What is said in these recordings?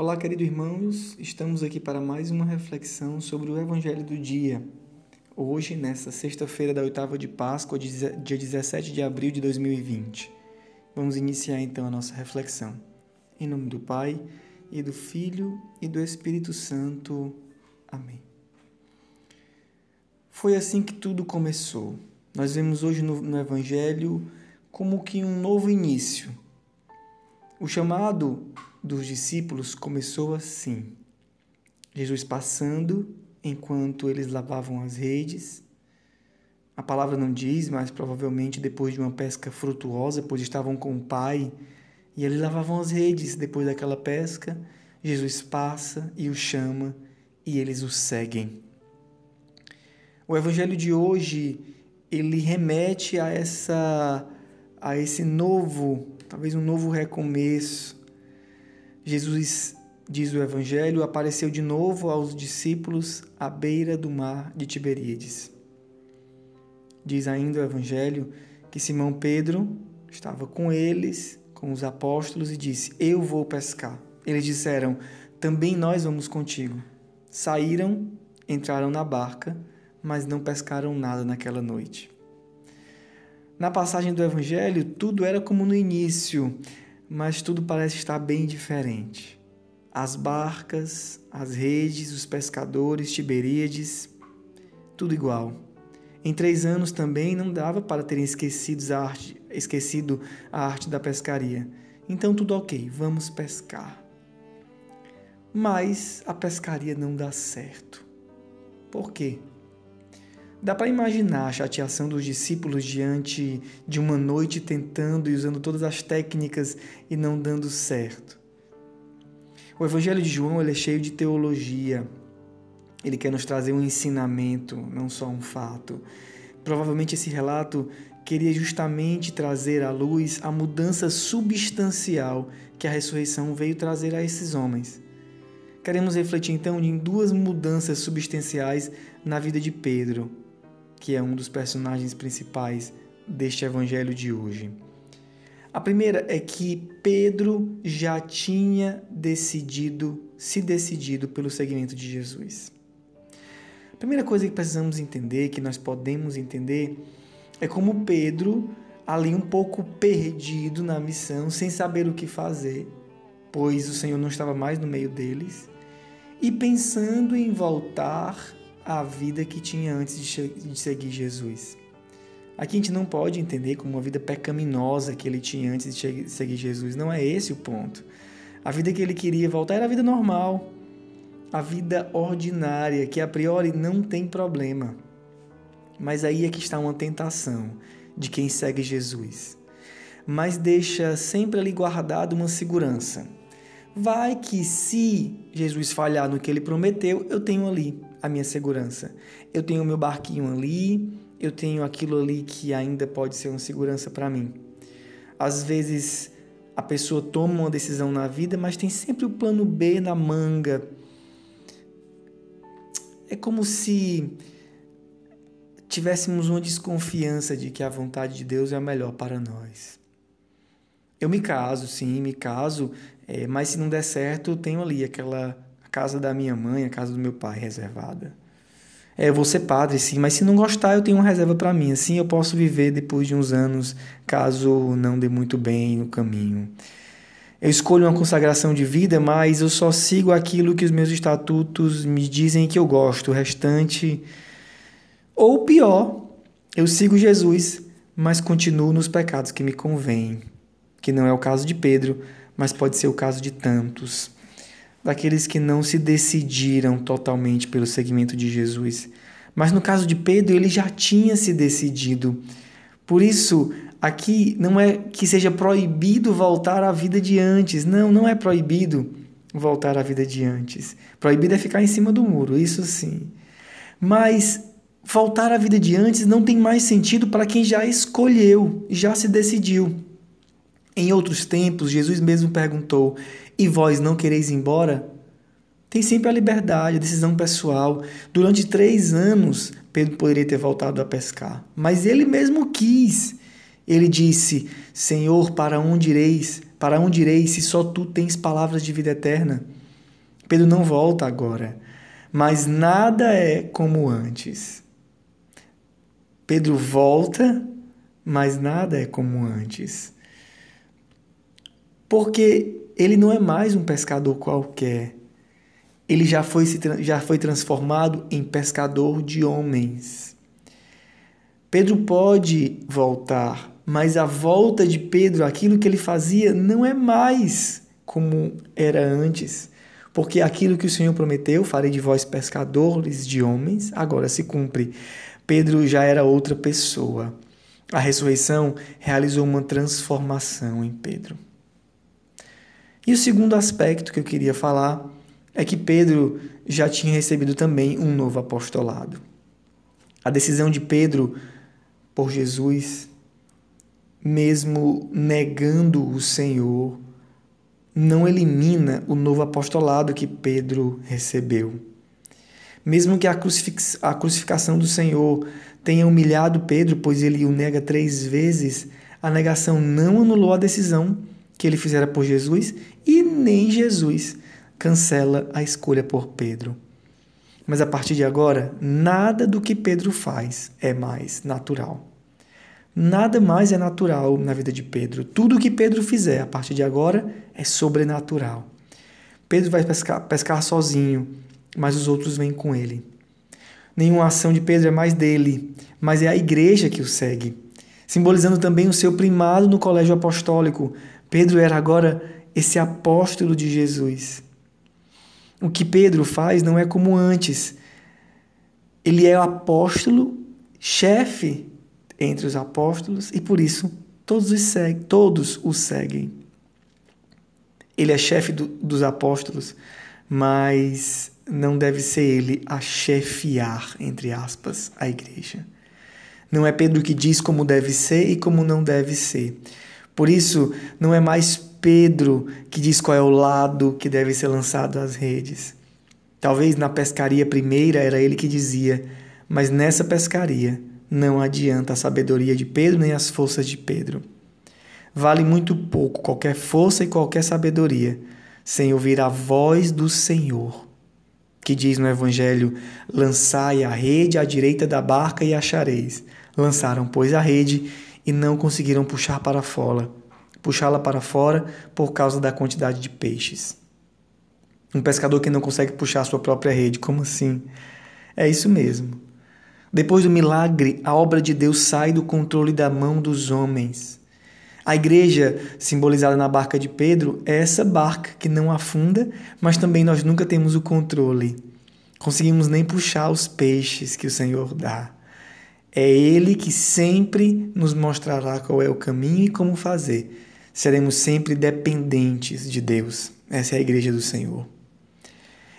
Olá, queridos irmãos, estamos aqui para mais uma reflexão sobre o Evangelho do dia. Hoje, nesta sexta-feira da oitava de Páscoa, dia 17 de abril de 2020. Vamos iniciar então a nossa reflexão. Em nome do Pai, e do Filho e do Espírito Santo. Amém. Foi assim que tudo começou. Nós vemos hoje no, no Evangelho como que um novo início. O chamado dos discípulos começou assim: Jesus passando enquanto eles lavavam as redes. A palavra não diz, mas provavelmente depois de uma pesca frutuosa, pois estavam com o Pai e eles lavavam as redes depois daquela pesca. Jesus passa e o chama e eles o seguem. O evangelho de hoje, ele remete a essa a esse novo, talvez um novo recomeço, Jesus, diz o Evangelho, apareceu de novo aos discípulos à beira do mar de Tiberíades. Diz ainda o Evangelho que Simão Pedro estava com eles, com os apóstolos, e disse: Eu vou pescar. Eles disseram: Também nós vamos contigo. Saíram, entraram na barca, mas não pescaram nada naquela noite. Na passagem do Evangelho, tudo era como no início mas tudo parece estar bem diferente. As barcas, as redes, os pescadores, Tiberíades, tudo igual. Em três anos também não dava para terem esquecido a arte, esquecido a arte da pescaria. Então tudo ok, vamos pescar. Mas a pescaria não dá certo. Por quê? Dá para imaginar a chateação dos discípulos diante de uma noite tentando e usando todas as técnicas e não dando certo. O Evangelho de João é cheio de teologia. Ele quer nos trazer um ensinamento, não só um fato. Provavelmente esse relato queria justamente trazer à luz a mudança substancial que a ressurreição veio trazer a esses homens. Queremos refletir então em duas mudanças substanciais na vida de Pedro que é um dos personagens principais deste evangelho de hoje. A primeira é que Pedro já tinha decidido, se decidido pelo seguimento de Jesus. A primeira coisa que precisamos entender, que nós podemos entender, é como Pedro, ali um pouco perdido na missão, sem saber o que fazer, pois o Senhor não estava mais no meio deles, e pensando em voltar a vida que tinha antes de seguir Jesus. Aqui a gente não pode entender como uma vida pecaminosa que ele tinha antes de seguir Jesus. Não é esse o ponto. A vida que ele queria voltar era a vida normal, a vida ordinária, que a priori não tem problema. Mas aí é que está uma tentação de quem segue Jesus. Mas deixa sempre ali guardado uma segurança. Vai que se Jesus falhar no que ele prometeu, eu tenho ali a minha segurança. Eu tenho meu barquinho ali, eu tenho aquilo ali que ainda pode ser uma segurança para mim. Às vezes a pessoa toma uma decisão na vida, mas tem sempre o plano B na manga. É como se tivéssemos uma desconfiança de que a vontade de Deus é a melhor para nós. Eu me caso, sim, me caso, é, mas se não der certo, tenho ali aquela casa da minha mãe, a casa do meu pai reservada. É, eu vou ser padre, sim, mas se não gostar, eu tenho uma reserva para mim. Assim eu posso viver depois de uns anos, caso não dê muito bem no caminho. Eu escolho uma consagração de vida, mas eu só sigo aquilo que os meus estatutos me dizem que eu gosto. O restante. Ou pior, eu sigo Jesus, mas continuo nos pecados que me convêm. Que não é o caso de Pedro, mas pode ser o caso de tantos daqueles que não se decidiram totalmente pelo seguimento de Jesus. Mas no caso de Pedro, ele já tinha se decidido. Por isso, aqui não é que seja proibido voltar à vida de antes. Não, não é proibido voltar à vida de antes. Proibido é ficar em cima do muro, isso sim. Mas voltar à vida de antes não tem mais sentido para quem já escolheu, já se decidiu. Em outros tempos, Jesus mesmo perguntou: E vós não quereis ir embora? Tem sempre a liberdade, a decisão pessoal. Durante três anos, Pedro poderia ter voltado a pescar, mas ele mesmo quis. Ele disse: Senhor, para onde ireis? Para onde ireis se só tu tens palavras de vida eterna? Pedro não volta agora, mas nada é como antes. Pedro volta, mas nada é como antes. Porque ele não é mais um pescador qualquer. Ele já foi, já foi transformado em pescador de homens. Pedro pode voltar, mas a volta de Pedro, aquilo que ele fazia, não é mais como era antes. Porque aquilo que o Senhor prometeu, farei de vós pescadores de homens, agora se cumpre. Pedro já era outra pessoa. A ressurreição realizou uma transformação em Pedro. E o segundo aspecto que eu queria falar é que Pedro já tinha recebido também um novo apostolado. A decisão de Pedro por Jesus, mesmo negando o Senhor, não elimina o novo apostolado que Pedro recebeu. Mesmo que a, a crucificação do Senhor tenha humilhado Pedro, pois ele o nega três vezes, a negação não anulou a decisão que ele fizera por Jesus e nem Jesus cancela a escolha por Pedro. Mas a partir de agora, nada do que Pedro faz é mais natural. Nada mais é natural na vida de Pedro. Tudo o que Pedro fizer a partir de agora é sobrenatural. Pedro vai pescar, pescar sozinho, mas os outros vêm com ele. Nenhuma ação de Pedro é mais dele, mas é a igreja que o segue, simbolizando também o seu primado no colégio apostólico. Pedro era agora esse apóstolo de Jesus. O que Pedro faz não é como antes. Ele é o apóstolo, chefe entre os apóstolos e por isso todos os, seguem, todos o seguem. Ele é chefe do, dos apóstolos, mas não deve ser ele a chefiar, entre aspas, a igreja. Não é Pedro que diz como deve ser e como não deve ser. Por isso, não é mais Pedro que diz qual é o lado que deve ser lançado às redes. Talvez na pescaria primeira era ele que dizia, mas nessa pescaria não adianta a sabedoria de Pedro nem as forças de Pedro. Vale muito pouco qualquer força e qualquer sabedoria sem ouvir a voz do Senhor, que diz no Evangelho: Lançai a rede à direita da barca e achareis. Lançaram, pois, a rede e não conseguiram puxar para fora puxá-la para fora por causa da quantidade de peixes. Um pescador que não consegue puxar sua própria rede, como assim? É isso mesmo. Depois do milagre, a obra de Deus sai do controle da mão dos homens. A igreja, simbolizada na barca de Pedro, é essa barca que não afunda, mas também nós nunca temos o controle. Conseguimos nem puxar os peixes que o Senhor dá. É Ele que sempre nos mostrará qual é o caminho e como fazer seremos sempre dependentes de Deus. Essa é a igreja do Senhor.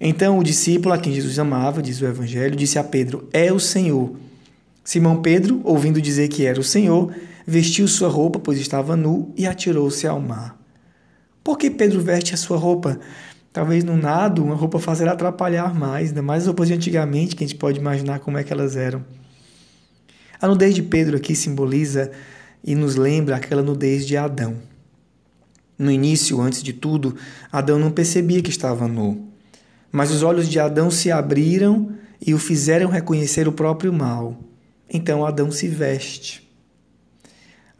Então o discípulo a quem Jesus amava, diz o Evangelho, disse a Pedro: É o Senhor. Simão Pedro, ouvindo dizer que era o Senhor, vestiu sua roupa, pois estava nu, e atirou-se ao mar. Por que Pedro veste a sua roupa? Talvez no nado uma roupa fazer atrapalhar mais, ainda mais as roupas de antigamente, que a gente pode imaginar como é que elas eram. A nudez de Pedro aqui simboliza e nos lembra aquela nudez de Adão. No início, antes de tudo, Adão não percebia que estava nu. Mas os olhos de Adão se abriram e o fizeram reconhecer o próprio mal. Então Adão se veste.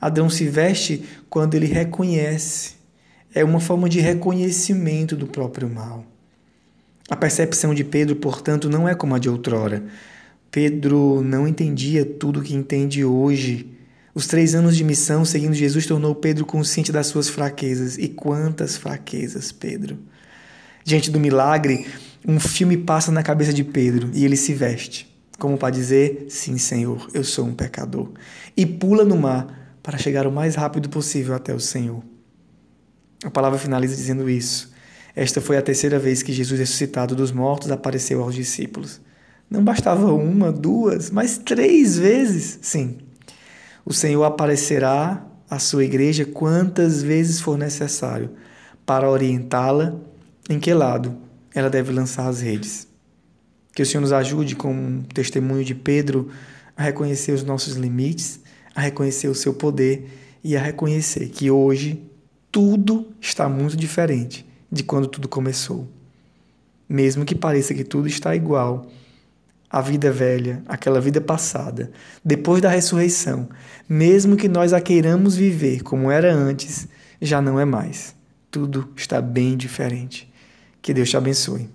Adão se veste quando ele reconhece. É uma forma de reconhecimento do próprio mal. A percepção de Pedro, portanto, não é como a de outrora. Pedro não entendia tudo o que entende hoje os três anos de missão seguindo Jesus tornou Pedro consciente das suas fraquezas. E quantas fraquezas, Pedro! Diante do milagre, um filme passa na cabeça de Pedro e ele se veste, como para dizer: Sim, Senhor, eu sou um pecador. E pula no mar para chegar o mais rápido possível até o Senhor. A palavra finaliza dizendo isso. Esta foi a terceira vez que Jesus, ressuscitado dos mortos, apareceu aos discípulos. Não bastava uma, duas, mas três vezes. Sim, o Senhor aparecerá à sua igreja quantas vezes for necessário para orientá-la em que lado ela deve lançar as redes. Que o Senhor nos ajude, com o testemunho de Pedro, a reconhecer os nossos limites, a reconhecer o seu poder e a reconhecer que hoje tudo está muito diferente de quando tudo começou. mesmo que pareça que tudo está igual, a vida velha, aquela vida passada, depois da ressurreição, mesmo que nós a queiramos viver como era antes, já não é mais. Tudo está bem diferente. Que Deus te abençoe.